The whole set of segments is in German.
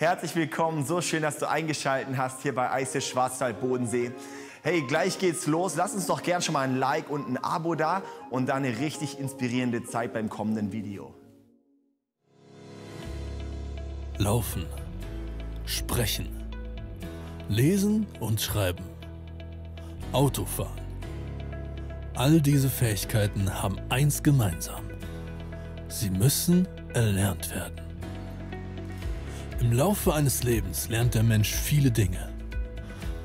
Herzlich willkommen, so schön, dass du eingeschaltet hast hier bei Eis Schwarzwald Bodensee. Hey, gleich geht's los. Lass uns doch gern schon mal ein Like und ein Abo da und dann eine richtig inspirierende Zeit beim kommenden Video. Laufen, sprechen, lesen und schreiben, Autofahren. All diese Fähigkeiten haben eins gemeinsam. Sie müssen erlernt werden. Im Laufe eines Lebens lernt der Mensch viele Dinge.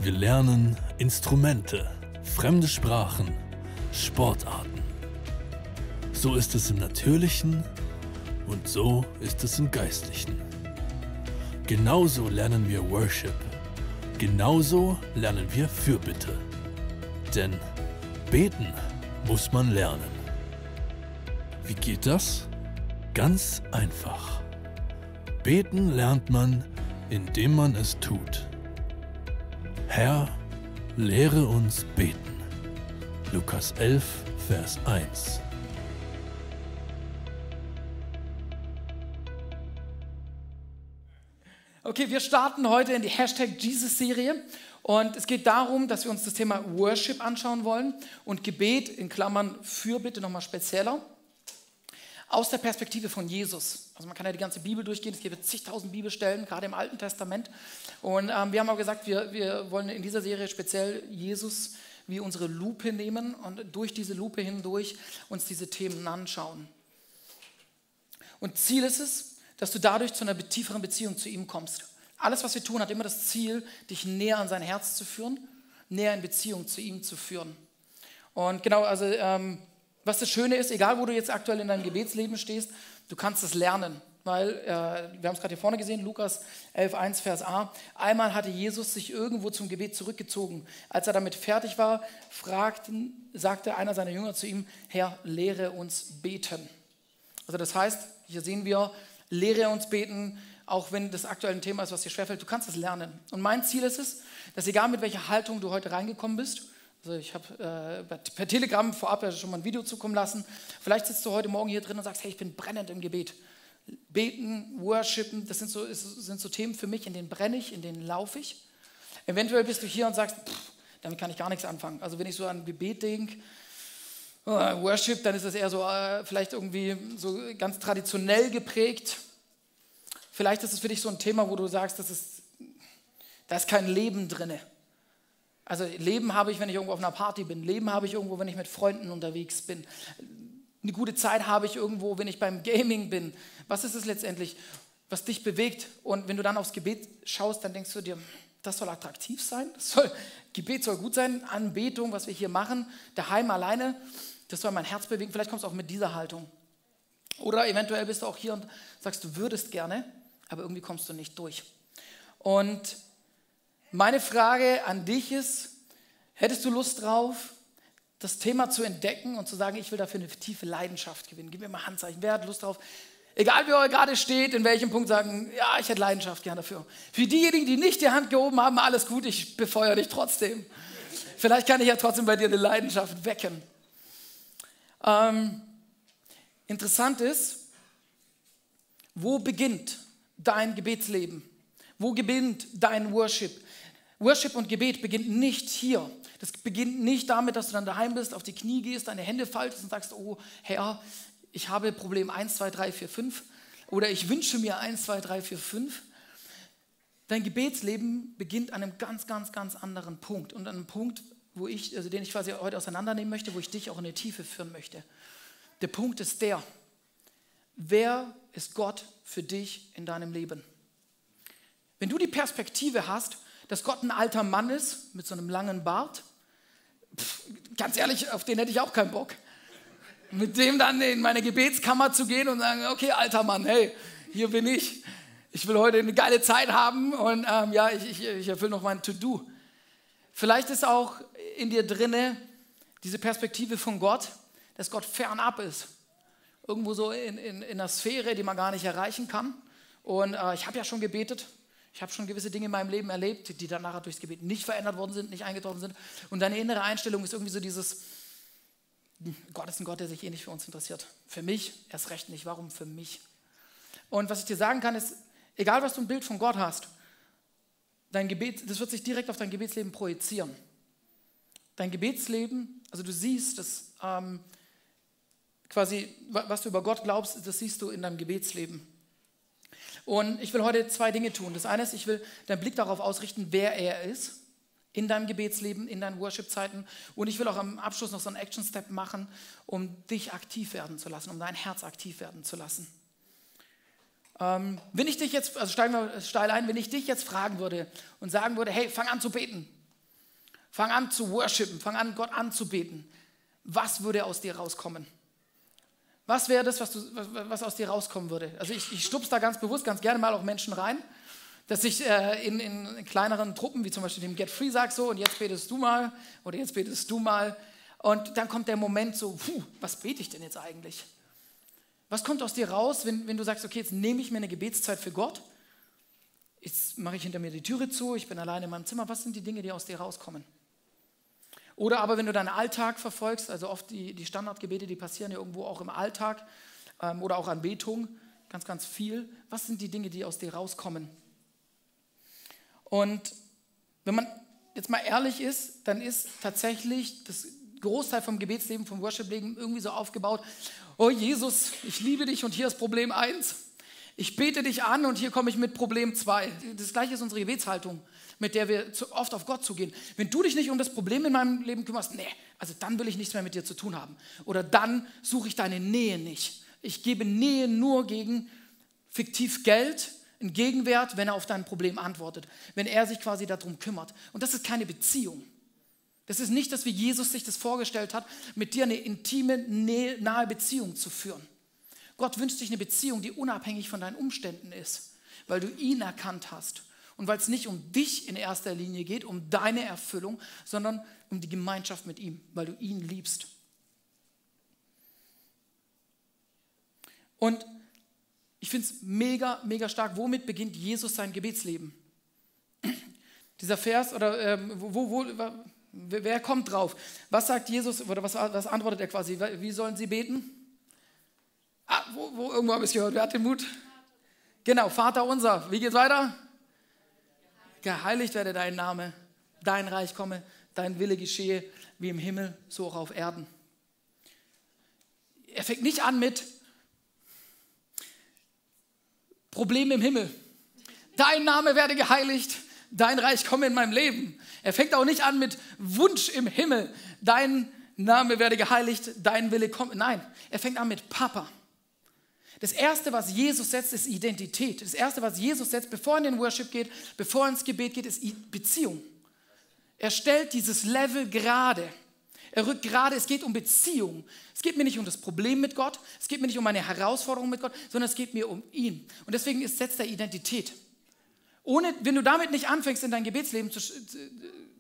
Wir lernen Instrumente, fremde Sprachen, Sportarten. So ist es im Natürlichen und so ist es im Geistlichen. Genauso lernen wir Worship. Genauso lernen wir Fürbitte. Denn beten muss man lernen. Wie geht das? Ganz einfach. Beten lernt man, indem man es tut. Herr, lehre uns beten. Lukas 11, Vers 1. Okay, wir starten heute in die Hashtag Jesus-Serie und es geht darum, dass wir uns das Thema Worship anschauen wollen und Gebet in Klammern Fürbitte nochmal spezieller aus der Perspektive von Jesus. Also man kann ja die ganze Bibel durchgehen, es gibt zigtausend Bibelstellen, gerade im Alten Testament. Und ähm, wir haben auch gesagt, wir, wir wollen in dieser Serie speziell Jesus wie unsere Lupe nehmen und durch diese Lupe hindurch uns diese Themen anschauen. Und Ziel ist es, dass du dadurch zu einer tieferen Beziehung zu ihm kommst. Alles, was wir tun, hat immer das Ziel, dich näher an sein Herz zu führen, näher in Beziehung zu ihm zu führen. Und genau, also ähm, was das Schöne ist, egal wo du jetzt aktuell in deinem Gebetsleben stehst, du kannst es lernen. Weil, äh, wir haben es gerade hier vorne gesehen, Lukas 11, 1, Vers A. Einmal hatte Jesus sich irgendwo zum Gebet zurückgezogen. Als er damit fertig war, fragten, sagte einer seiner Jünger zu ihm, Herr, lehre uns beten. Also das heißt, hier sehen wir, lehre uns beten, auch wenn das aktuell ein Thema ist, was dir schwerfällt, du kannst es lernen. Und mein Ziel ist es, dass egal mit welcher Haltung du heute reingekommen bist, also ich habe äh, per Telegram vorab schon mal ein Video zukommen lassen. Vielleicht sitzt du heute Morgen hier drin und sagst, hey, ich bin brennend im Gebet. Beten, worshipen, das sind so, sind so Themen für mich, in denen brenne ich, in denen laufe ich. Eventuell bist du hier und sagst, pff, damit kann ich gar nichts anfangen. Also wenn ich so an Gebet denke, äh, Worship, dann ist das eher so äh, vielleicht irgendwie so ganz traditionell geprägt. Vielleicht ist es für dich so ein Thema, wo du sagst, das ist, da ist kein Leben drinne. Also Leben habe ich, wenn ich irgendwo auf einer Party bin. Leben habe ich irgendwo, wenn ich mit Freunden unterwegs bin. Eine gute Zeit habe ich irgendwo, wenn ich beim Gaming bin. Was ist es letztendlich, was dich bewegt? Und wenn du dann aufs Gebet schaust, dann denkst du dir, das soll attraktiv sein, soll, Gebet soll gut sein, Anbetung, was wir hier machen, daheim alleine, das soll mein Herz bewegen. Vielleicht kommst du auch mit dieser Haltung. Oder eventuell bist du auch hier und sagst, du würdest gerne, aber irgendwie kommst du nicht durch. Und meine Frage an dich ist, hättest du Lust drauf, das Thema zu entdecken und zu sagen, ich will dafür eine tiefe Leidenschaft gewinnen? Gib mir mal Handzeichen. Wer hat Lust drauf? Egal wie ihr gerade steht, in welchem Punkt sagen, ja, ich hätte Leidenschaft gern dafür. Für diejenigen, die nicht die Hand gehoben haben, alles gut, ich befeuere dich trotzdem. Vielleicht kann ich ja trotzdem bei dir eine Leidenschaft wecken. Ähm, interessant ist, wo beginnt dein Gebetsleben? Wo beginnt dein Worship? Worship und Gebet beginnt nicht hier. Das beginnt nicht damit, dass du dann daheim bist, auf die Knie gehst, deine Hände faltest und sagst, oh Herr, ich habe Problem 1, 2, 3, 4, 5 oder ich wünsche mir 1, 2, 3, 4, 5. Dein Gebetsleben beginnt an einem ganz, ganz, ganz anderen Punkt und an einem Punkt, wo ich, also den ich quasi heute auseinandernehmen möchte, wo ich dich auch in die Tiefe führen möchte. Der Punkt ist der, wer ist Gott für dich in deinem Leben? Wenn du die Perspektive hast, dass Gott ein alter Mann ist mit so einem langen Bart. Pff, ganz ehrlich, auf den hätte ich auch keinen Bock. Mit dem dann in meine Gebetskammer zu gehen und sagen, okay, alter Mann, hey, hier bin ich. Ich will heute eine geile Zeit haben und ähm, ja, ich, ich, ich erfülle noch mein To-Do. Vielleicht ist auch in dir drinne diese Perspektive von Gott, dass Gott fernab ist. Irgendwo so in, in, in einer Sphäre, die man gar nicht erreichen kann. Und äh, ich habe ja schon gebetet, ich habe schon gewisse Dinge in meinem Leben erlebt, die dann nachher durchs Gebet nicht verändert worden sind, nicht eingetroffen sind. Und deine innere Einstellung ist irgendwie so dieses, Gott ist ein Gott, der sich eh nicht für uns interessiert. Für mich erst recht nicht. Warum für mich? Und was ich dir sagen kann, ist, Egal, was du ein Bild von Gott hast, dein Gebet, das wird sich direkt auf dein Gebetsleben projizieren. Dein Gebetsleben, also du siehst das ähm, quasi, was du über Gott glaubst, das siehst du in deinem Gebetsleben. Und ich will heute zwei Dinge tun. Das eine ist, ich will deinen Blick darauf ausrichten, wer er ist in deinem Gebetsleben, in deinen Worship-Zeiten. Und ich will auch am Abschluss noch so einen Action-Step machen, um dich aktiv werden zu lassen, um dein Herz aktiv werden zu lassen. Ähm, wenn ich dich jetzt, also steigen wir steil ein, wenn ich dich jetzt fragen würde und sagen würde, hey, fang an zu beten, fang an zu worshipen, fang an, Gott anzubeten, was würde aus dir rauskommen? Was wäre das, was, du, was, aus dir rauskommen würde? Also ich, ich stups da ganz bewusst, ganz gerne mal auch Menschen rein, dass ich äh, in, in, kleineren Truppen, wie zum Beispiel dem Get Free, sage so, und jetzt betest du mal, oder jetzt betest du mal. Und dann kommt der Moment so, puh, was bete ich denn jetzt eigentlich? Was kommt aus dir raus, wenn, wenn du sagst, okay, jetzt nehme ich mir eine Gebetszeit für Gott, jetzt mache ich hinter mir die Türe zu, ich bin alleine in meinem Zimmer, was sind die Dinge, die aus dir rauskommen? Oder aber wenn du deinen Alltag verfolgst, also oft die, die Standardgebete, die passieren ja irgendwo auch im Alltag ähm, oder auch Anbetung, ganz, ganz viel. Was sind die Dinge, die aus dir rauskommen? Und wenn man jetzt mal ehrlich ist, dann ist tatsächlich das Großteil vom Gebetsleben, vom Worship-Leben irgendwie so aufgebaut, oh Jesus, ich liebe dich und hier ist Problem 1. Ich bete dich an und hier komme ich mit Problem 2. Das gleiche ist unsere Gebetshaltung, mit der wir zu, oft auf Gott zugehen. Wenn du dich nicht um das Problem in meinem Leben kümmerst, nee, also dann will ich nichts mehr mit dir zu tun haben. Oder dann suche ich deine Nähe nicht. Ich gebe Nähe nur gegen fiktiv Geld, einen Gegenwert, wenn er auf dein Problem antwortet, wenn er sich quasi darum kümmert. Und das ist keine Beziehung. Das ist nicht, dass wie Jesus sich das vorgestellt hat, mit dir eine intime, nahe Beziehung zu führen. Gott wünscht sich eine Beziehung, die unabhängig von deinen Umständen ist, weil du ihn erkannt hast und weil es nicht um dich in erster Linie geht, um deine Erfüllung, sondern um die Gemeinschaft mit ihm, weil du ihn liebst. Und ich finde es mega, mega stark. Womit beginnt Jesus sein Gebetsleben? Dieser Vers, oder ähm, wo, wo, wer kommt drauf? Was sagt Jesus, oder was, was antwortet er quasi? Wie sollen sie beten? Ah, wo, wo, irgendwo habe ich es gehört. Wer hat den Mut? Genau, Vater unser. Wie geht's weiter? Geheiligt werde dein Name, dein Reich komme, dein Wille geschehe, wie im Himmel, so auch auf Erden. Er fängt nicht an mit, Problem im Himmel. Dein Name werde geheiligt, dein Reich komme in meinem Leben. Er fängt auch nicht an mit Wunsch im Himmel, dein Name werde geheiligt, dein Wille komme. Nein, er fängt an mit Papa. Das Erste, was Jesus setzt, ist Identität. Das Erste, was Jesus setzt, bevor er in den Worship geht, bevor er ins Gebet geht, ist Beziehung. Er stellt dieses Level gerade. Er rückt gerade, es geht um Beziehung. Es geht mir nicht um das Problem mit Gott, es geht mir nicht um meine Herausforderung mit Gott, sondern es geht mir um ihn. Und deswegen setzt er Identität. Ohne, wenn du damit nicht anfängst, in dein Gebetsleben zu,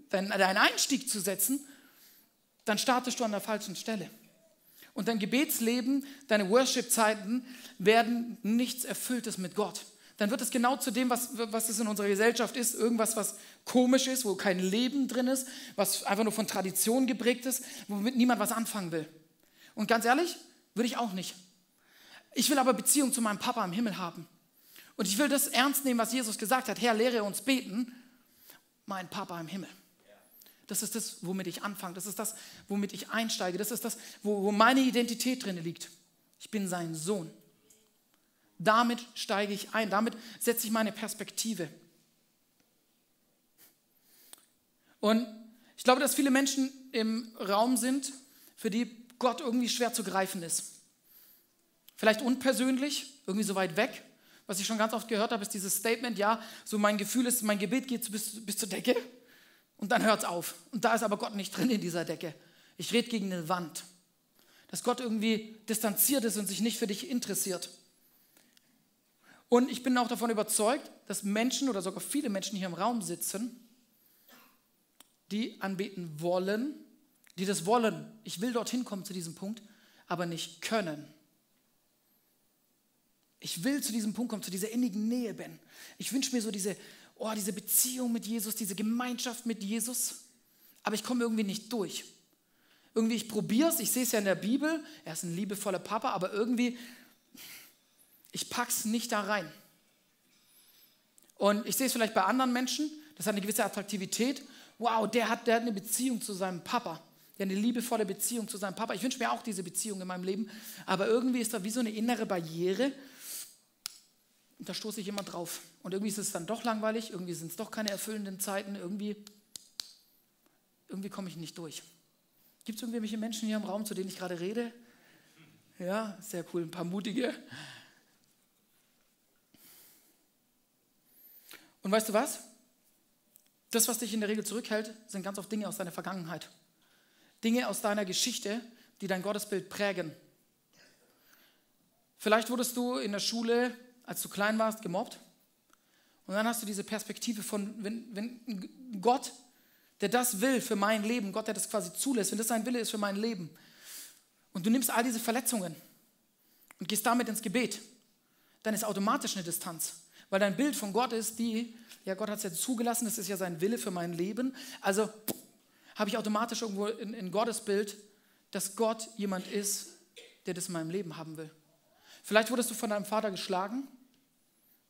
deinen Einstieg zu setzen, dann startest du an der falschen Stelle. Und dein Gebetsleben, deine Worship-Zeiten werden nichts Erfülltes mit Gott dann wird es genau zu dem, was, was es in unserer Gesellschaft ist, irgendwas, was komisch ist, wo kein Leben drin ist, was einfach nur von Tradition geprägt ist, womit niemand was anfangen will. Und ganz ehrlich, würde ich auch nicht. Ich will aber Beziehung zu meinem Papa im Himmel haben. Und ich will das ernst nehmen, was Jesus gesagt hat. Herr, lehre uns beten, mein Papa im Himmel. Das ist das, womit ich anfange. Das ist das, womit ich einsteige. Das ist das, wo, wo meine Identität drin liegt. Ich bin sein Sohn. Damit steige ich ein, damit setze ich meine Perspektive. Und ich glaube, dass viele Menschen im Raum sind, für die Gott irgendwie schwer zu greifen ist. Vielleicht unpersönlich, irgendwie so weit weg. Was ich schon ganz oft gehört habe, ist dieses Statement, ja, so mein Gefühl ist, mein Gebet geht bis, bis zur Decke und dann hört es auf. Und da ist aber Gott nicht drin in dieser Decke. Ich rede gegen eine Wand. Dass Gott irgendwie distanziert ist und sich nicht für dich interessiert. Und ich bin auch davon überzeugt, dass Menschen oder sogar viele Menschen hier im Raum sitzen, die anbeten wollen, die das wollen. Ich will dorthin kommen zu diesem Punkt, aber nicht können. Ich will zu diesem Punkt kommen, zu dieser innigen Nähe, Ben. Ich wünsche mir so diese, oh, diese Beziehung mit Jesus, diese Gemeinschaft mit Jesus, aber ich komme irgendwie nicht durch. Irgendwie, ich probiere es, ich sehe es ja in der Bibel, er ist ein liebevoller Papa, aber irgendwie ich pack's nicht da rein. Und ich sehe es vielleicht bei anderen Menschen, das hat eine gewisse Attraktivität. Wow, der hat, der hat eine Beziehung zu seinem Papa. Der hat eine liebevolle Beziehung zu seinem Papa. Ich wünsche mir auch diese Beziehung in meinem Leben. Aber irgendwie ist da wie so eine innere Barriere. Da stoße ich immer drauf. Und irgendwie ist es dann doch langweilig, irgendwie sind es doch keine erfüllenden Zeiten, irgendwie, irgendwie komme ich nicht durch. Gibt es irgendwelche Menschen hier im Raum, zu denen ich gerade rede? Ja, sehr cool, ein paar mutige. Und weißt du was? Das, was dich in der Regel zurückhält, sind ganz oft Dinge aus deiner Vergangenheit. Dinge aus deiner Geschichte, die dein Gottesbild prägen. Vielleicht wurdest du in der Schule, als du klein warst, gemobbt. Und dann hast du diese Perspektive von, wenn, wenn Gott, der das will für mein Leben, Gott, der das quasi zulässt, wenn das sein Wille ist für mein Leben, und du nimmst all diese Verletzungen und gehst damit ins Gebet, dann ist automatisch eine Distanz. Weil dein Bild von Gott ist die, ja, Gott hat es ja zugelassen, das ist ja sein Wille für mein Leben. Also habe ich automatisch irgendwo in, in Gottes Bild, dass Gott jemand ist, der das in meinem Leben haben will. Vielleicht wurdest du von deinem Vater geschlagen.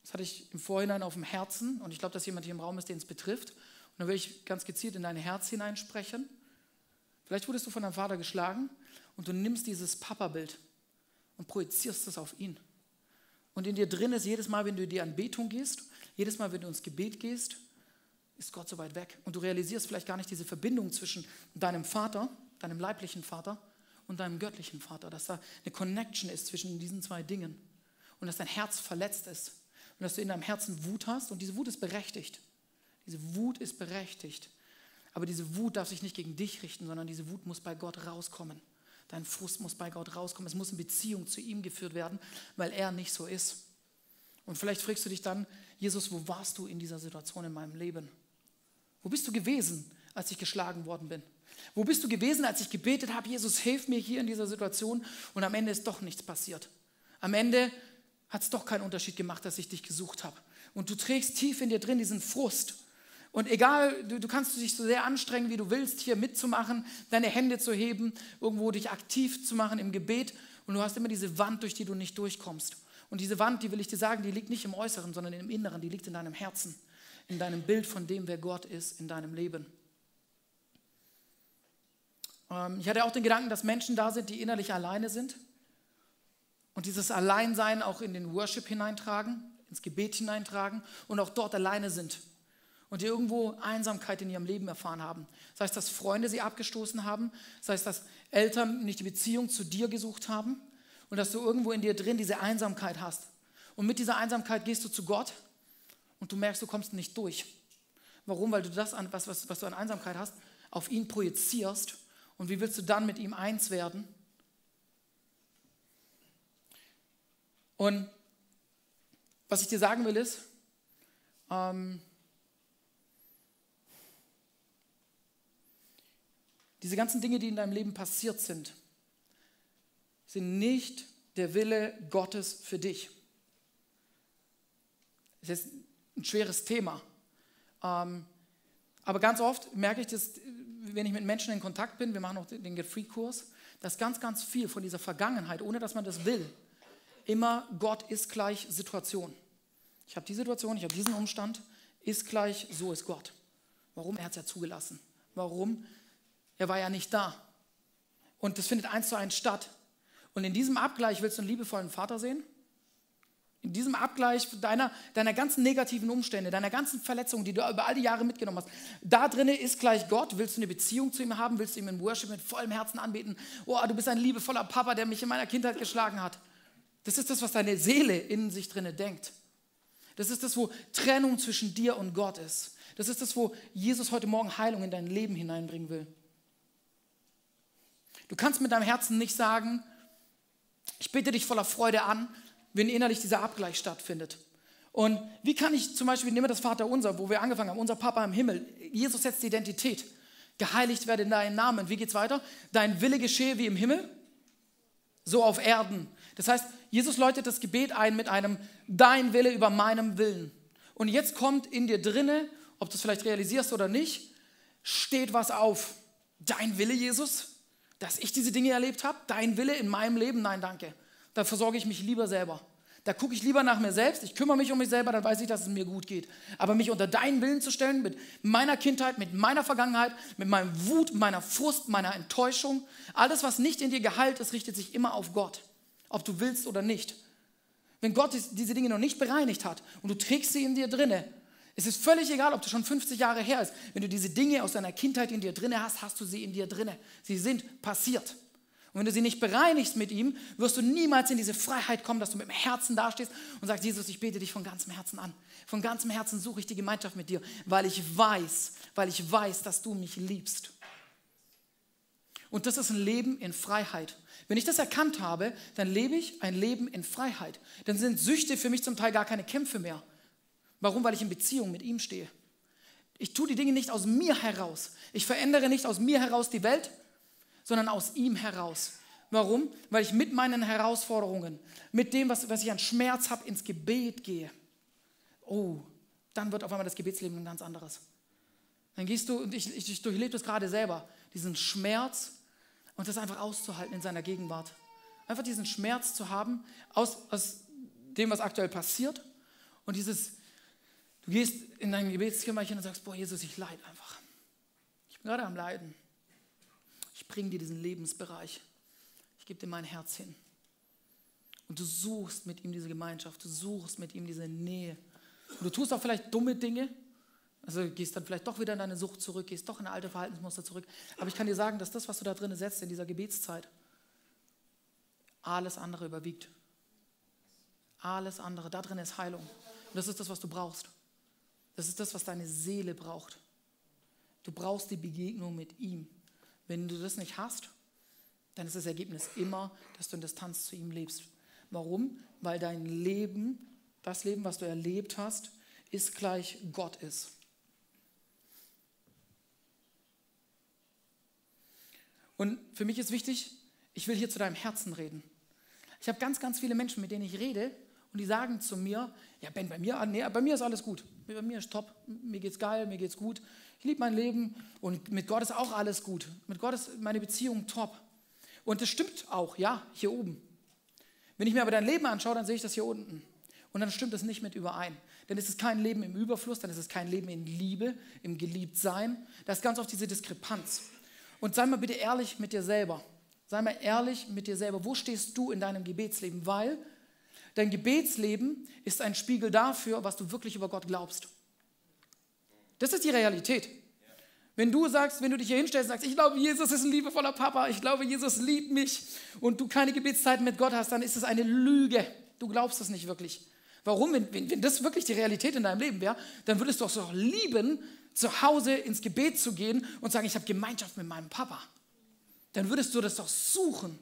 Das hatte ich im Vorhinein auf dem Herzen und ich glaube, dass jemand hier im Raum ist, den es betrifft. Und dann will ich ganz gezielt in dein Herz hineinsprechen. Vielleicht wurdest du von deinem Vater geschlagen und du nimmst dieses Papa-Bild und projizierst es auf ihn. Und in dir drin ist jedes Mal, wenn du in die Anbetung gehst, jedes Mal, wenn du ins Gebet gehst, ist Gott so weit weg. Und du realisierst vielleicht gar nicht diese Verbindung zwischen deinem Vater, deinem leiblichen Vater und deinem göttlichen Vater, dass da eine Connection ist zwischen diesen zwei Dingen und dass dein Herz verletzt ist und dass du in deinem Herzen Wut hast und diese Wut ist berechtigt. Diese Wut ist berechtigt. Aber diese Wut darf sich nicht gegen dich richten, sondern diese Wut muss bei Gott rauskommen. Dein Frust muss bei Gott rauskommen. Es muss in Beziehung zu ihm geführt werden, weil er nicht so ist. Und vielleicht fragst du dich dann, Jesus, wo warst du in dieser Situation in meinem Leben? Wo bist du gewesen, als ich geschlagen worden bin? Wo bist du gewesen, als ich gebetet habe, Jesus, hilf mir hier in dieser Situation und am Ende ist doch nichts passiert? Am Ende hat es doch keinen Unterschied gemacht, dass ich dich gesucht habe. Und du trägst tief in dir drin diesen Frust. Und egal, du, du kannst dich so sehr anstrengen, wie du willst, hier mitzumachen, deine Hände zu heben, irgendwo dich aktiv zu machen im Gebet. Und du hast immer diese Wand, durch die du nicht durchkommst. Und diese Wand, die will ich dir sagen, die liegt nicht im Äußeren, sondern im Inneren, die liegt in deinem Herzen in deinem Bild von dem, wer Gott ist in deinem Leben. Ähm, ich hatte auch den Gedanken, dass Menschen da sind, die innerlich alleine sind und dieses Alleinsein auch in den Worship hineintragen, ins Gebet hineintragen und auch dort alleine sind und die irgendwo Einsamkeit in ihrem Leben erfahren haben. Sei es, dass Freunde sie abgestoßen haben, sei es, dass Eltern nicht die Beziehung zu dir gesucht haben und dass du irgendwo in dir drin diese Einsamkeit hast. Und mit dieser Einsamkeit gehst du zu Gott und du merkst, du kommst nicht durch. Warum? Weil du das, was, was, was du an Einsamkeit hast, auf ihn projizierst. Und wie willst du dann mit ihm eins werden? Und was ich dir sagen will ist, ähm, diese ganzen Dinge, die in deinem Leben passiert sind, sind nicht der Wille Gottes für dich. Es ist ein schweres Thema. Ähm, aber ganz oft merke ich das, wenn ich mit Menschen in Kontakt bin, wir machen auch den Get Free-Kurs, dass ganz, ganz viel von dieser Vergangenheit, ohne dass man das will, immer Gott ist gleich Situation. Ich habe die Situation, ich habe diesen Umstand, ist gleich, so ist Gott. Warum? Er hat es ja zugelassen. Warum? Er war ja nicht da. Und das findet eins zu eins statt. Und in diesem Abgleich willst du einen liebevollen Vater sehen? In diesem Abgleich deiner, deiner ganzen negativen Umstände, deiner ganzen Verletzungen, die du über all die Jahre mitgenommen hast, da drin ist gleich Gott. Willst du eine Beziehung zu ihm haben? Willst du ihm in Worship mit vollem Herzen anbeten? Oh, du bist ein liebevoller Papa, der mich in meiner Kindheit geschlagen hat. Das ist das, was deine Seele in sich drinne denkt. Das ist das, wo Trennung zwischen dir und Gott ist. Das ist das, wo Jesus heute Morgen Heilung in dein Leben hineinbringen will. Du kannst mit deinem Herzen nicht sagen, ich bitte dich voller Freude an, wenn innerlich dieser Abgleich stattfindet. Und wie kann ich zum Beispiel, nehmen wir das Vaterunser, wo wir angefangen haben, unser Papa im Himmel, Jesus setzt die Identität. Geheiligt werde dein Name. Wie geht's weiter? Dein Wille geschehe wie im Himmel, so auf Erden. Das heißt, Jesus läutet das Gebet ein mit einem Dein Wille über meinem Willen. Und jetzt kommt in dir drinne, ob du es vielleicht realisierst oder nicht, steht was auf. Dein Wille, Jesus, dass ich diese Dinge erlebt habe? Dein Wille in meinem Leben? Nein, danke da versorge ich mich lieber selber. Da gucke ich lieber nach mir selbst, ich kümmere mich um mich selber, dann weiß ich, dass es mir gut geht. Aber mich unter deinen Willen zu stellen, mit meiner Kindheit, mit meiner Vergangenheit, mit meinem Wut, meiner Frust, meiner Enttäuschung, alles, was nicht in dir geheilt ist, richtet sich immer auf Gott, ob du willst oder nicht. Wenn Gott diese Dinge noch nicht bereinigt hat und du trägst sie in dir drinne, es ist völlig egal, ob du schon 50 Jahre her ist. Wenn du diese Dinge aus deiner Kindheit in dir drinne hast, hast du sie in dir drinne. Sie sind passiert. Und wenn du sie nicht bereinigst mit ihm, wirst du niemals in diese Freiheit kommen, dass du mit dem Herzen dastehst und sagst, Jesus, ich bete dich von ganzem Herzen an. Von ganzem Herzen suche ich die Gemeinschaft mit dir, weil ich weiß, weil ich weiß, dass du mich liebst. Und das ist ein Leben in Freiheit. Wenn ich das erkannt habe, dann lebe ich ein Leben in Freiheit. Dann sind Süchte für mich zum Teil gar keine Kämpfe mehr. Warum? Weil ich in Beziehung mit ihm stehe. Ich tue die Dinge nicht aus mir heraus. Ich verändere nicht aus mir heraus die Welt, sondern aus ihm heraus. Warum? Weil ich mit meinen Herausforderungen, mit dem, was, was ich an Schmerz habe, ins Gebet gehe. Oh, dann wird auf einmal das Gebetsleben ein ganz anderes. Dann gehst du, und ich, ich, ich durchlebe das gerade selber, diesen Schmerz und das einfach auszuhalten in seiner Gegenwart. Einfach diesen Schmerz zu haben aus, aus dem, was aktuell passiert und dieses, du gehst in dein Gebetskimmerchen und sagst, boah Jesus, ich leide einfach. Ich bin gerade am Leiden. Ich bringe dir diesen Lebensbereich. Ich gebe dir mein Herz hin. Und du suchst mit ihm diese Gemeinschaft, du suchst mit ihm diese Nähe. Und du tust auch vielleicht dumme Dinge, also gehst dann vielleicht doch wieder in deine Sucht zurück, gehst doch in alte Verhaltensmuster zurück. Aber ich kann dir sagen, dass das, was du da drin setzt in dieser Gebetszeit, alles andere überwiegt. Alles andere. Da drin ist Heilung. Und das ist das, was du brauchst. Das ist das, was deine Seele braucht. Du brauchst die Begegnung mit ihm. Wenn du das nicht hast, dann ist das Ergebnis immer, dass du in Distanz zu ihm lebst. Warum? Weil dein Leben, das Leben, was du erlebt hast, ist gleich Gott ist. Und für mich ist wichtig, ich will hier zu deinem Herzen reden. Ich habe ganz, ganz viele Menschen, mit denen ich rede, und die sagen zu mir, ja Ben, bei mir, nee, bei mir ist alles gut. Bei mir ist top, mir geht's geil, mir geht's gut ich liebe mein Leben und mit Gott ist auch alles gut. Mit Gott ist meine Beziehung top. Und das stimmt auch, ja, hier oben. Wenn ich mir aber dein Leben anschaue, dann sehe ich das hier unten. Und dann stimmt es nicht mit überein. Denn es ist kein Leben im Überfluss, dann ist es kein Leben in Liebe, im Geliebtsein. Da ist ganz oft diese Diskrepanz. Und sei mal bitte ehrlich mit dir selber. Sei mal ehrlich mit dir selber. Wo stehst du in deinem Gebetsleben? Weil dein Gebetsleben ist ein Spiegel dafür, was du wirklich über Gott glaubst. Das ist die Realität. Wenn du sagst, wenn du dich hier hinstellst und sagst, ich glaube, Jesus ist ein liebevoller Papa, ich glaube, Jesus liebt mich und du keine Gebetszeiten mit Gott hast, dann ist es eine Lüge. Du glaubst es nicht wirklich. Warum? Wenn, wenn, wenn das wirklich die Realität in deinem Leben wäre, dann würdest du auch so lieben, zu Hause ins Gebet zu gehen und sagen, ich habe Gemeinschaft mit meinem Papa. Dann würdest du das doch suchen.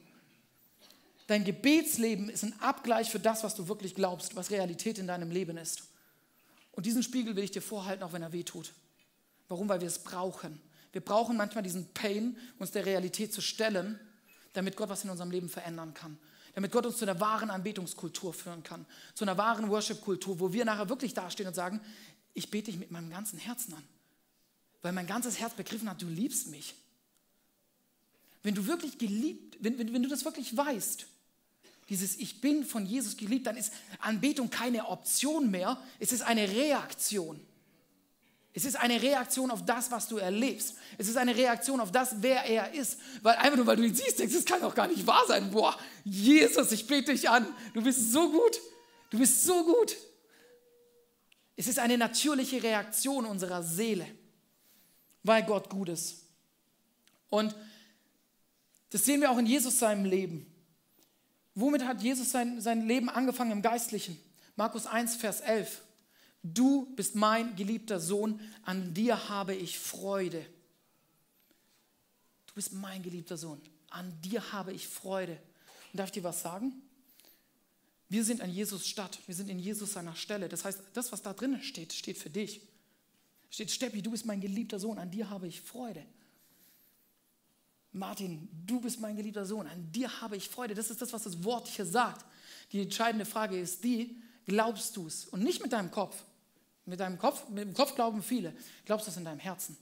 Dein Gebetsleben ist ein Abgleich für das, was du wirklich glaubst, was Realität in deinem Leben ist. Und diesen Spiegel will ich dir vorhalten, auch wenn er weh tut. Warum? Weil wir es brauchen. Wir brauchen manchmal diesen Pain, uns der Realität zu stellen, damit Gott was in unserem Leben verändern kann. Damit Gott uns zu einer wahren Anbetungskultur führen kann. Zu einer wahren Worship-Kultur, wo wir nachher wirklich dastehen und sagen, ich bete dich mit meinem ganzen Herzen an. Weil mein ganzes Herz begriffen hat, du liebst mich. Wenn du wirklich geliebt, wenn, wenn, wenn du das wirklich weißt, dieses Ich bin von Jesus geliebt, dann ist Anbetung keine Option mehr, es ist eine Reaktion. Es ist eine Reaktion auf das, was du erlebst. Es ist eine Reaktion auf das, wer er ist. Weil einfach nur, weil du ihn siehst, denkst, das kann doch gar nicht wahr sein. Boah, Jesus, ich bete dich an. Du bist so gut. Du bist so gut. Es ist eine natürliche Reaktion unserer Seele, weil Gott gut ist. Und das sehen wir auch in Jesus seinem Leben. Womit hat Jesus sein, sein Leben angefangen im Geistlichen? Markus 1, Vers 11. Du bist mein geliebter Sohn, an dir habe ich Freude. Du bist mein geliebter Sohn, an dir habe ich Freude. Und darf ich dir was sagen? Wir sind an Jesus Stadt, wir sind in Jesus seiner Stelle. Das heißt, das, was da drin steht, steht für dich. Steht, Steppi, du bist mein geliebter Sohn, an dir habe ich Freude. Martin, du bist mein geliebter Sohn, an dir habe ich Freude. Das ist das, was das Wort hier sagt. Die entscheidende Frage ist die, glaubst du es? Und nicht mit deinem Kopf. Mit deinem Kopf, mit dem Kopf glauben viele. Glaubst du es in deinem Herzen?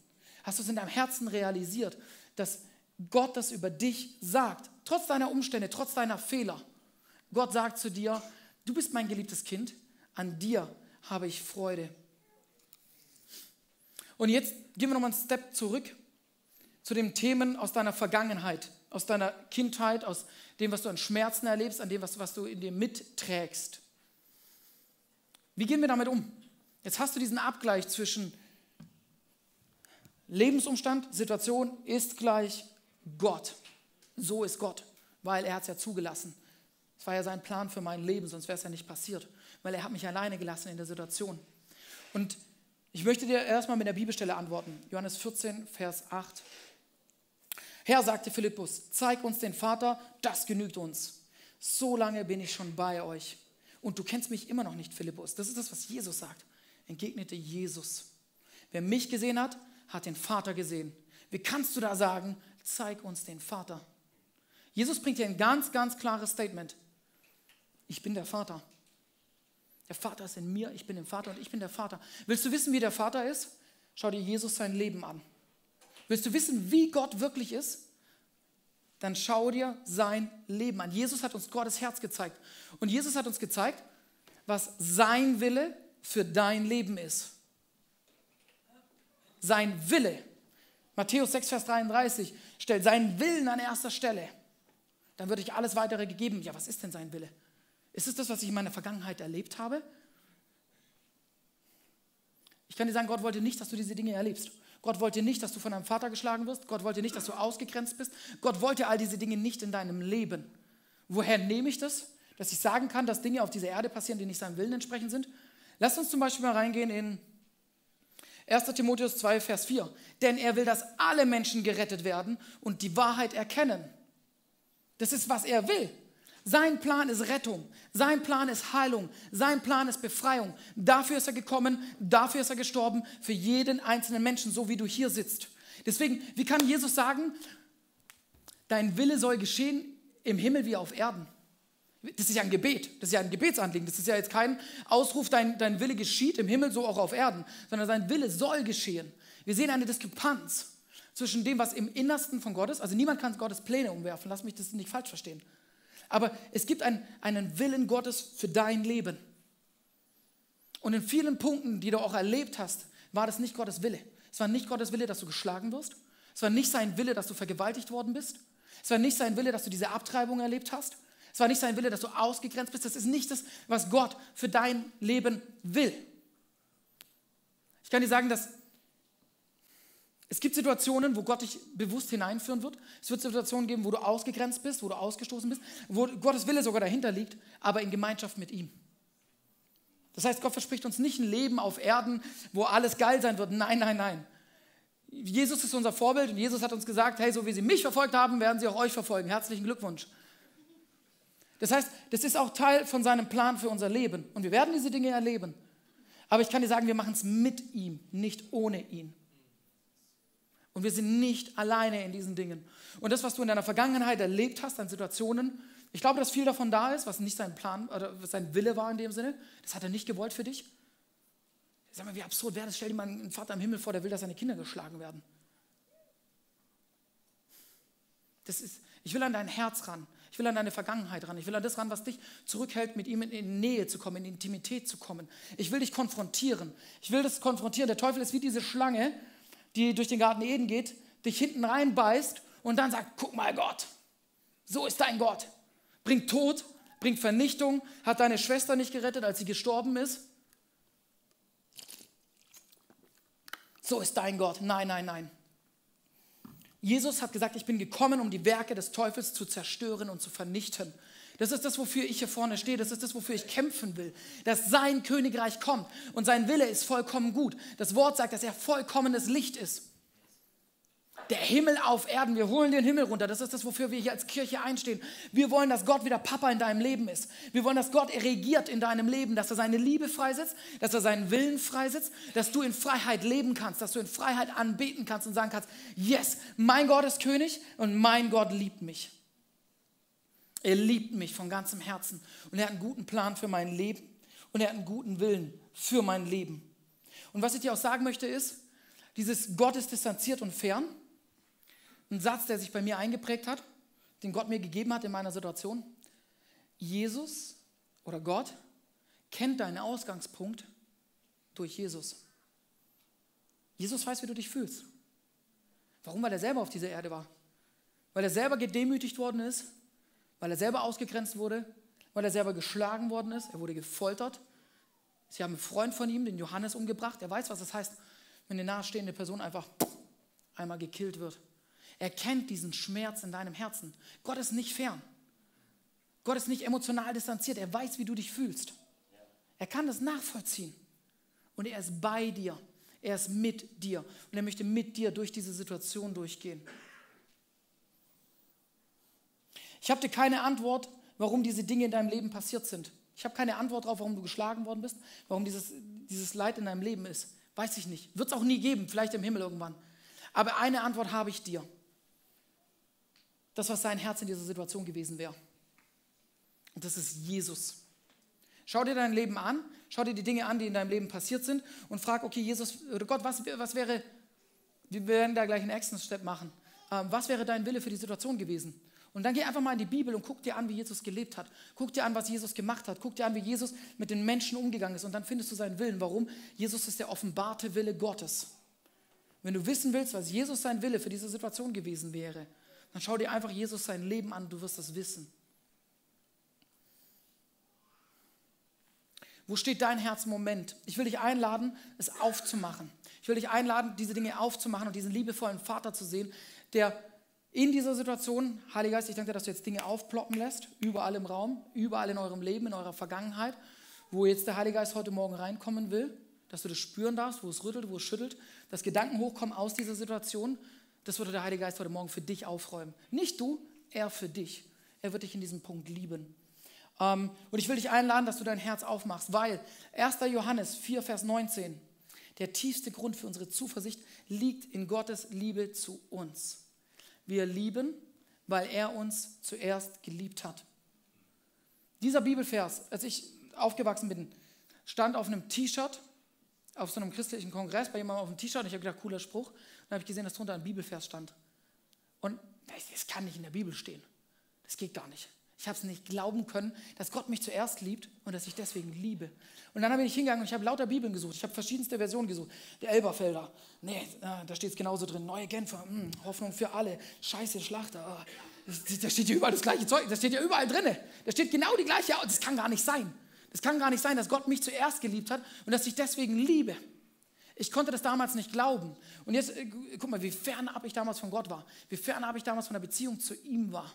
Hast du es in deinem Herzen realisiert, dass Gott das über dich sagt, trotz deiner Umstände, trotz deiner Fehler? Gott sagt zu dir, Du bist mein geliebtes Kind, an dir habe ich Freude. Und jetzt gehen wir nochmal einen Step zurück zu den Themen aus deiner Vergangenheit, aus deiner Kindheit, aus dem, was du an Schmerzen erlebst, an dem, was, was du in dir mitträgst. Wie gehen wir damit um? Jetzt hast du diesen Abgleich zwischen Lebensumstand, Situation ist gleich Gott. So ist Gott, weil er hat es ja zugelassen. Es war ja sein Plan für mein Leben, sonst wäre es ja nicht passiert, weil er hat mich alleine gelassen in der Situation. Und ich möchte dir erstmal mit der Bibelstelle antworten. Johannes 14, Vers 8. Herr, sagte Philippus, zeig uns den Vater, das genügt uns. So lange bin ich schon bei euch. Und du kennst mich immer noch nicht, Philippus. Das ist das, was Jesus sagt. Entgegnete Jesus. Wer mich gesehen hat, hat den Vater gesehen. Wie kannst du da sagen, zeig uns den Vater? Jesus bringt hier ein ganz, ganz klares Statement. Ich bin der Vater. Der Vater ist in mir, ich bin im Vater und ich bin der Vater. Willst du wissen, wie der Vater ist? Schau dir Jesus sein Leben an. Willst du wissen, wie Gott wirklich ist? Dann schau dir sein Leben an. Jesus hat uns Gottes Herz gezeigt. Und Jesus hat uns gezeigt, was sein Wille für dein Leben ist. Sein Wille. Matthäus 6, Vers 33 stellt seinen Willen an erster Stelle. Dann wird euch alles weitere gegeben. Ja, was ist denn sein Wille? Ist es das, was ich in meiner Vergangenheit erlebt habe? Ich kann dir sagen, Gott wollte nicht, dass du diese Dinge erlebst. Gott wollte nicht, dass du von deinem Vater geschlagen wirst. Gott wollte nicht, dass du ausgegrenzt bist. Gott wollte all diese Dinge nicht in deinem Leben. Woher nehme ich das? Dass ich sagen kann, dass Dinge auf dieser Erde passieren, die nicht seinem Willen entsprechend sind? Lass uns zum Beispiel mal reingehen in 1. Timotheus 2, Vers 4. Denn er will, dass alle Menschen gerettet werden und die Wahrheit erkennen. Das ist, was er will. Sein Plan ist Rettung, sein Plan ist Heilung, sein Plan ist Befreiung. Dafür ist er gekommen, dafür ist er gestorben, für jeden einzelnen Menschen, so wie du hier sitzt. Deswegen, wie kann Jesus sagen, dein Wille soll geschehen im Himmel wie auf Erden? Das ist ja ein Gebet, das ist ja ein Gebetsanliegen. Das ist ja jetzt kein Ausruf, dein, dein Wille geschieht im Himmel, so auch auf Erden, sondern sein Wille soll geschehen. Wir sehen eine Diskrepanz zwischen dem, was im Innersten von Gott ist. Also niemand kann Gottes Pläne umwerfen, lass mich das nicht falsch verstehen. Aber es gibt einen, einen Willen Gottes für dein Leben. Und in vielen Punkten, die du auch erlebt hast, war das nicht Gottes Wille. Es war nicht Gottes Wille, dass du geschlagen wirst. Es war nicht sein Wille, dass du vergewaltigt worden bist. Es war nicht sein Wille, dass du diese Abtreibung erlebt hast. Es war nicht sein Wille, dass du ausgegrenzt bist. Das ist nicht das, was Gott für dein Leben will. Ich kann dir sagen, dass es gibt Situationen, wo Gott dich bewusst hineinführen wird. Es wird Situationen geben, wo du ausgegrenzt bist, wo du ausgestoßen bist, wo Gottes Wille sogar dahinter liegt, aber in Gemeinschaft mit ihm. Das heißt, Gott verspricht uns nicht ein Leben auf Erden, wo alles geil sein wird. Nein, nein, nein. Jesus ist unser Vorbild und Jesus hat uns gesagt, hey, so wie sie mich verfolgt haben, werden sie auch euch verfolgen. Herzlichen Glückwunsch. Das heißt, das ist auch Teil von seinem Plan für unser Leben. Und wir werden diese Dinge erleben. Aber ich kann dir sagen, wir machen es mit ihm, nicht ohne ihn. Und wir sind nicht alleine in diesen Dingen. Und das, was du in deiner Vergangenheit erlebt hast, an Situationen, ich glaube, dass viel davon da ist, was nicht sein Plan oder sein Wille war in dem Sinne. Das hat er nicht gewollt für dich. Sag mal, wie absurd wäre das? Stell dir mal einen Vater im Himmel vor, der will, dass seine Kinder geschlagen werden. Das ist, ich will an dein Herz ran. Ich will an deine Vergangenheit ran. Ich will an das ran, was dich zurückhält, mit ihm in Nähe zu kommen, in Intimität zu kommen. Ich will dich konfrontieren. Ich will das konfrontieren. Der Teufel ist wie diese Schlange, die durch den Garten Eden geht, dich hinten reinbeißt und dann sagt, guck mal Gott, so ist dein Gott. Bringt Tod, bringt Vernichtung, hat deine Schwester nicht gerettet, als sie gestorben ist. So ist dein Gott. Nein, nein, nein. Jesus hat gesagt, ich bin gekommen, um die Werke des Teufels zu zerstören und zu vernichten. Das ist das, wofür ich hier vorne stehe. Das ist das, wofür ich kämpfen will. Dass sein Königreich kommt und sein Wille ist vollkommen gut. Das Wort sagt, dass er vollkommenes Licht ist. Der Himmel auf Erden, wir holen den Himmel runter. Das ist das, wofür wir hier als Kirche einstehen. Wir wollen, dass Gott wieder Papa in deinem Leben ist. Wir wollen, dass Gott regiert in deinem Leben, dass er seine Liebe freisetzt, dass er seinen Willen freisetzt, dass du in Freiheit leben kannst, dass du in Freiheit anbeten kannst und sagen kannst, yes, mein Gott ist König und mein Gott liebt mich. Er liebt mich von ganzem Herzen und er hat einen guten Plan für mein Leben und er hat einen guten Willen für mein Leben. Und was ich dir auch sagen möchte ist, dieses Gott ist distanziert und fern, ein Satz, der sich bei mir eingeprägt hat, den Gott mir gegeben hat in meiner Situation. Jesus oder Gott kennt deinen Ausgangspunkt durch Jesus. Jesus weiß, wie du dich fühlst. Warum? Weil er selber auf dieser Erde war. Weil er selber gedemütigt worden ist, weil er selber ausgegrenzt wurde, weil er selber geschlagen worden ist, er wurde gefoltert. Sie haben einen Freund von ihm, den Johannes, umgebracht. Er weiß, was das heißt, wenn eine nahestehende Person einfach einmal gekillt wird. Er kennt diesen Schmerz in deinem Herzen. Gott ist nicht fern. Gott ist nicht emotional distanziert. Er weiß, wie du dich fühlst. Er kann das nachvollziehen. Und er ist bei dir. Er ist mit dir. Und er möchte mit dir durch diese Situation durchgehen. Ich habe dir keine Antwort, warum diese Dinge in deinem Leben passiert sind. Ich habe keine Antwort darauf, warum du geschlagen worden bist, warum dieses, dieses Leid in deinem Leben ist. Weiß ich nicht. Wird es auch nie geben, vielleicht im Himmel irgendwann. Aber eine Antwort habe ich dir. Das, was sein Herz in dieser Situation gewesen wäre. Und das ist Jesus. Schau dir dein Leben an, schau dir die Dinge an, die in deinem Leben passiert sind und frag, okay, Jesus oder Gott, was, was wäre, wir werden da gleich einen Action Step machen. Ähm, was wäre dein Wille für die Situation gewesen? Und dann geh einfach mal in die Bibel und guck dir an, wie Jesus gelebt hat. Guck dir an, was Jesus gemacht hat. Guck dir an, wie Jesus mit den Menschen umgegangen ist. Und dann findest du seinen Willen. Warum? Jesus ist der offenbarte Wille Gottes. Wenn du wissen willst, was Jesus sein Wille für diese Situation gewesen wäre, dann schau dir einfach Jesus sein Leben an. Du wirst das wissen. Wo steht dein Herz im Moment? Ich will dich einladen, es aufzumachen. Ich will dich einladen, diese Dinge aufzumachen und diesen liebevollen Vater zu sehen, der in dieser Situation, Heiliger Geist, ich danke dir, dass du jetzt Dinge aufploppen lässt, überall im Raum, überall in eurem Leben, in eurer Vergangenheit, wo jetzt der Heilige Geist heute Morgen reinkommen will, dass du das spüren darfst, wo es rüttelt, wo es schüttelt, dass Gedanken hochkommen aus dieser Situation, das würde der Heilige Geist heute Morgen für dich aufräumen. Nicht du, er für dich. Er wird dich in diesem Punkt lieben. Ähm, und ich will dich einladen, dass du dein Herz aufmachst, weil 1. Johannes 4, Vers 19, der tiefste Grund für unsere Zuversicht liegt in Gottes Liebe zu uns. Wir lieben, weil er uns zuerst geliebt hat. Dieser Bibelvers, als ich aufgewachsen bin, stand auf einem T-Shirt, auf so einem christlichen Kongress, bei jemandem auf dem T-Shirt. Ich habe gedacht, cooler Spruch. Dann habe ich gesehen, dass drunter ein Bibelvers stand. Und das kann nicht in der Bibel stehen. Das geht gar nicht. Ich habe es nicht glauben können, dass Gott mich zuerst liebt und dass ich deswegen liebe. Und dann bin ich hingegangen und ich habe lauter Bibeln gesucht. Ich habe verschiedenste Versionen gesucht. Der Elberfelder, nee, da steht es genauso drin. Neue Genfer, mh, hm, Hoffnung für alle. Scheiße, Schlachter. Ah, da steht ja überall das gleiche Zeug. Das steht ja überall drin. Da steht genau die gleiche. Das kann gar nicht sein. Das kann gar nicht sein, dass Gott mich zuerst geliebt hat und dass ich deswegen liebe. Ich konnte das damals nicht glauben. Und jetzt, äh, guck mal, wie fernab ich damals von Gott war. Wie fernab ich damals von der Beziehung zu ihm war.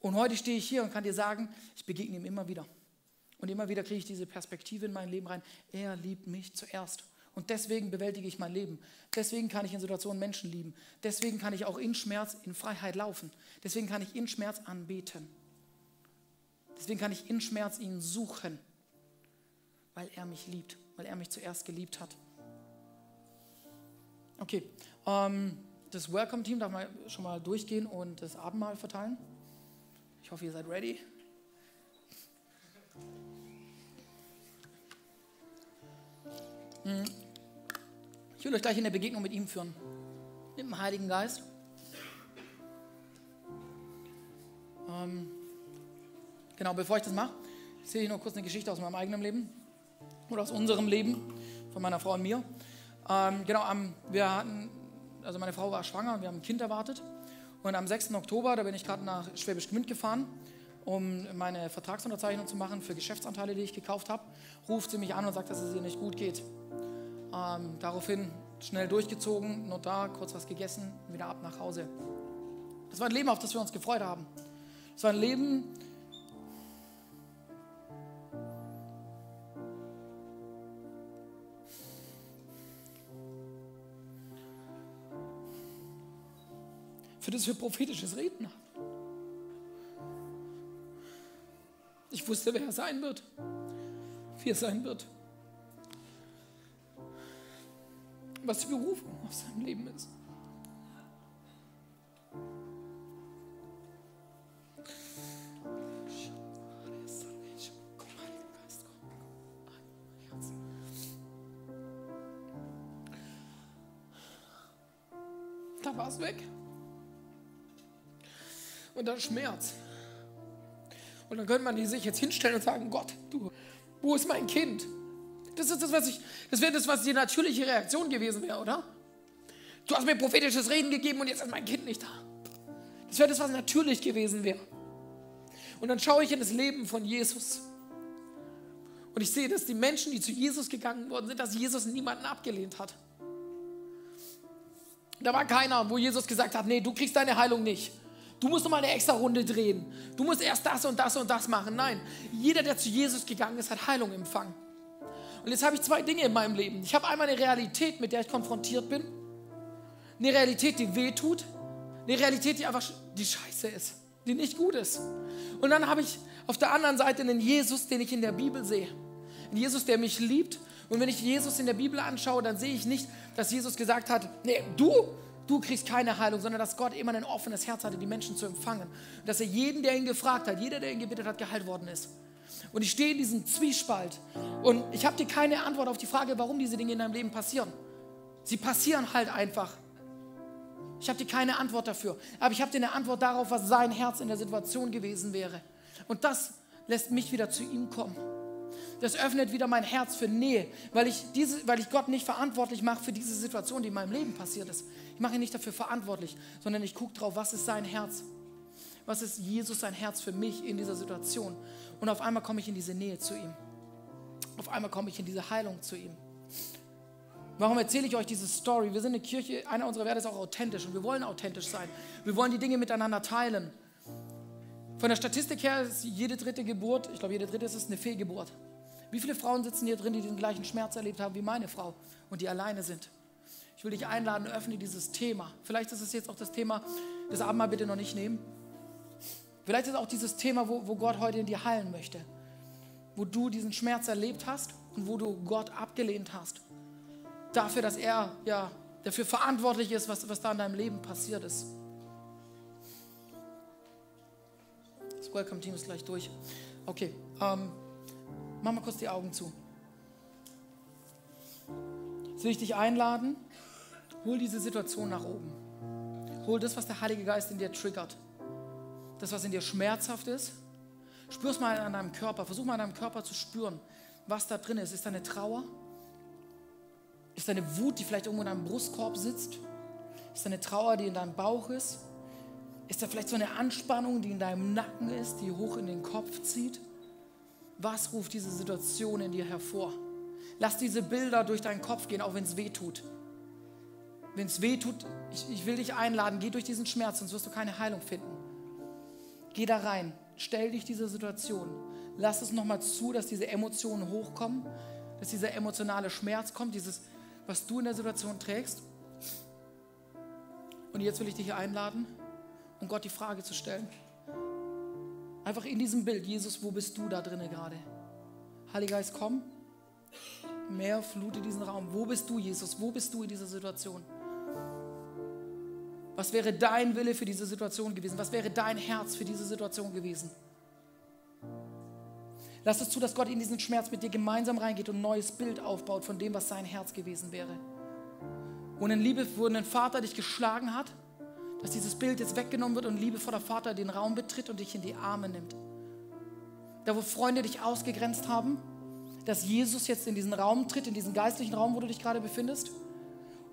Und heute stehe ich hier und kann dir sagen, ich begegne ihm immer wieder. Und immer wieder kriege ich diese Perspektive in mein Leben rein. Er liebt mich zuerst. Und deswegen bewältige ich mein Leben. Deswegen kann ich in Situationen Menschen lieben. Deswegen kann ich auch in Schmerz in Freiheit laufen. Deswegen kann ich in Schmerz anbeten. Deswegen kann ich in Schmerz ihn suchen, weil er mich liebt, weil er mich zuerst geliebt hat. Okay, ähm, das Welcome-Team darf mal schon mal durchgehen und das Abendmahl verteilen. Ich hoffe, ihr seid ready. Hm. Ich will euch gleich in der Begegnung mit ihm führen. Mit dem Heiligen Geist. Ähm, genau, bevor ich das mache, erzähle ich noch kurz eine Geschichte aus meinem eigenen Leben. Oder aus unserem Leben, von meiner Frau und mir. Ähm, genau, wir hatten, also meine Frau war schwanger, wir haben ein Kind erwartet. Und am 6. Oktober, da bin ich gerade nach Schwäbisch Gmünd gefahren, um meine Vertragsunterzeichnung zu machen für Geschäftsanteile, die ich gekauft habe, ruft sie mich an und sagt, dass es ihr nicht gut geht. Ähm, daraufhin schnell durchgezogen, Notar, kurz was gegessen, wieder ab nach Hause. Das war ein Leben, auf das wir uns gefreut haben. Das war ein Leben, für das wir prophetisches Reden haben. Ich wusste, wer er sein wird, wie er sein wird, was die Berufung auf seinem Leben ist. Da war es weg und dann Schmerz. Und dann könnte man sich jetzt hinstellen und sagen, Gott, du, wo ist mein Kind? Das ist das, was ich, das wäre das, was die natürliche Reaktion gewesen wäre, oder? Du hast mir prophetisches Reden gegeben und jetzt ist mein Kind nicht da. Das wäre das, was natürlich gewesen wäre. Und dann schaue ich in das Leben von Jesus. Und ich sehe, dass die Menschen, die zu Jesus gegangen worden sind, dass Jesus niemanden abgelehnt hat. Da war keiner, wo Jesus gesagt hat, nee, du kriegst deine Heilung nicht. Du musst noch mal eine extra Runde drehen. Du musst erst das und das und das machen. Nein, jeder, der zu Jesus gegangen ist, hat Heilung empfangen. Und jetzt habe ich zwei Dinge in meinem Leben. Ich habe einmal eine Realität, mit der ich konfrontiert bin. Eine Realität, die weh tut. Eine Realität, die einfach die scheiße ist, die nicht gut ist. Und dann habe ich auf der anderen Seite einen Jesus, den ich in der Bibel sehe. Ein Jesus, der mich liebt. Und wenn ich Jesus in der Bibel anschaue, dann sehe ich nicht, dass Jesus gesagt hat, nee, du, du kriegst keine Heilung, sondern dass Gott immer ein offenes Herz hatte, die Menschen zu empfangen. Und dass er jeden, der ihn gefragt hat, jeder, der ihn gebetet hat, geheilt worden ist. Und ich stehe in diesem Zwiespalt. Und ich habe dir keine Antwort auf die Frage, warum diese Dinge in deinem Leben passieren. Sie passieren halt einfach. Ich habe dir keine Antwort dafür. Aber ich habe dir eine Antwort darauf, was sein Herz in der Situation gewesen wäre. Und das lässt mich wieder zu ihm kommen. Das öffnet wieder mein Herz für Nähe, weil ich, diese, weil ich Gott nicht verantwortlich mache für diese Situation, die in meinem Leben passiert ist. Ich mache ihn nicht dafür verantwortlich, sondern ich gucke drauf, was ist sein Herz? Was ist Jesus sein Herz für mich in dieser Situation? Und auf einmal komme ich in diese Nähe zu ihm. Auf einmal komme ich in diese Heilung zu ihm. Warum erzähle ich euch diese Story? Wir sind eine Kirche, einer unserer Werte ist auch authentisch und wir wollen authentisch sein. Wir wollen die Dinge miteinander teilen. Von der Statistik her ist jede dritte Geburt, ich glaube, jede dritte ist es eine Fehlgeburt. Wie viele Frauen sitzen hier drin, die den gleichen Schmerz erlebt haben wie meine Frau und die alleine sind? Ich will dich einladen, öffne dieses Thema. Vielleicht ist es jetzt auch das Thema, das Abendmahl bitte noch nicht nehmen. Vielleicht ist es auch dieses Thema, wo, wo Gott heute in dir heilen möchte. Wo du diesen Schmerz erlebt hast und wo du Gott abgelehnt hast dafür, dass er ja dafür verantwortlich ist, was, was da in deinem Leben passiert ist. Das Welcome-Team ist gleich durch. Okay, ähm, mach mal kurz die Augen zu. Jetzt will ich dich einladen, hol diese Situation nach oben. Hol das, was der Heilige Geist in dir triggert. Das, was in dir schmerzhaft ist. Spür es mal an deinem Körper. Versuch mal an deinem Körper zu spüren, was da drin ist. Ist da eine Trauer? Ist da eine Wut, die vielleicht irgendwo in deinem Brustkorb sitzt? Ist da eine Trauer, die in deinem Bauch ist? Ist da vielleicht so eine Anspannung, die in deinem Nacken ist, die hoch in den Kopf zieht? Was ruft diese Situation in dir hervor? Lass diese Bilder durch deinen Kopf gehen, auch wenn es weh tut. Wenn es weh tut, ich, ich will dich einladen, geh durch diesen Schmerz, sonst wirst du keine Heilung finden. Geh da rein, stell dich dieser Situation. Lass es nochmal zu, dass diese Emotionen hochkommen, dass dieser emotionale Schmerz kommt, dieses was du in der Situation trägst. Und jetzt will ich dich einladen, um Gott die Frage zu stellen. Einfach in diesem Bild, Jesus, wo bist du da drinnen gerade? Heiliger Geist, komm. Mehr flute diesen Raum. Wo bist du, Jesus? Wo bist du in dieser Situation? Was wäre dein Wille für diese Situation gewesen? Was wäre dein Herz für diese Situation gewesen? Lass es zu, dass Gott in diesen Schmerz mit dir gemeinsam reingeht und ein neues Bild aufbaut von dem, was sein Herz gewesen wäre. Und in Liebe, wo ein Vater dich geschlagen hat, dass dieses Bild jetzt weggenommen wird und Liebe vor der Vater den Raum betritt und dich in die Arme nimmt. Da, wo Freunde dich ausgegrenzt haben, dass Jesus jetzt in diesen Raum tritt, in diesen geistlichen Raum, wo du dich gerade befindest.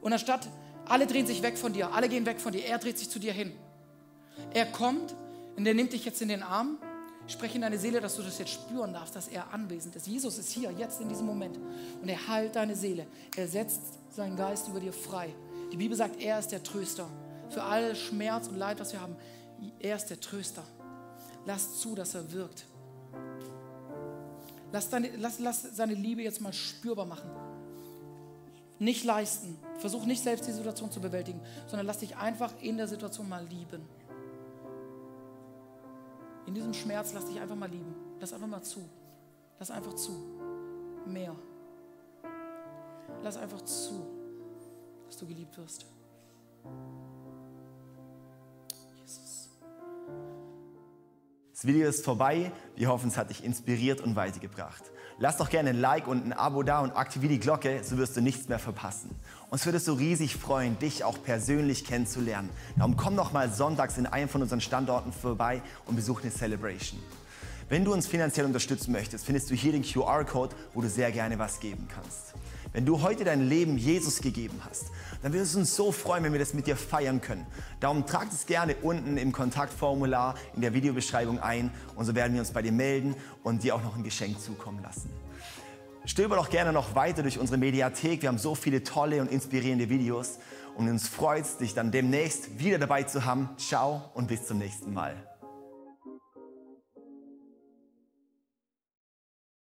Und anstatt, alle drehen sich weg von dir, alle gehen weg von dir, er dreht sich zu dir hin. Er kommt und er nimmt dich jetzt in den Arm spreche in deine Seele, dass du das jetzt spüren darfst, dass er anwesend ist. Jesus ist hier, jetzt in diesem Moment. Und er heilt deine Seele. Er setzt seinen Geist über dir frei. Die Bibel sagt, er ist der Tröster. Für all Schmerz und Leid, was wir haben, er ist der Tröster. Lass zu, dass er wirkt. Lass, deine, lass, lass seine Liebe jetzt mal spürbar machen. Nicht leisten. Versuch nicht selbst die Situation zu bewältigen, sondern lass dich einfach in der Situation mal lieben. In diesem Schmerz lass dich einfach mal lieben. Lass einfach mal zu. Lass einfach zu. Mehr. Lass einfach zu, dass du geliebt wirst. Das Video ist vorbei. Wir hoffen, es hat dich inspiriert und weitergebracht. Lass doch gerne ein Like und ein Abo da und aktiviere die Glocke, so wirst du nichts mehr verpassen. Uns würde es so riesig freuen, dich auch persönlich kennenzulernen. Darum komm doch mal sonntags in einem von unseren Standorten vorbei und besuch eine Celebration. Wenn du uns finanziell unterstützen möchtest, findest du hier den QR-Code, wo du sehr gerne was geben kannst. Wenn du heute dein Leben Jesus gegeben hast, dann würden wir uns so freuen, wenn wir das mit dir feiern können. Darum trag es gerne unten im Kontaktformular in der Videobeschreibung ein und so werden wir uns bei dir melden und dir auch noch ein Geschenk zukommen lassen. Stöber doch gerne noch weiter durch unsere Mediathek. Wir haben so viele tolle und inspirierende Videos und uns freut es, dich dann demnächst wieder dabei zu haben. Ciao und bis zum nächsten Mal.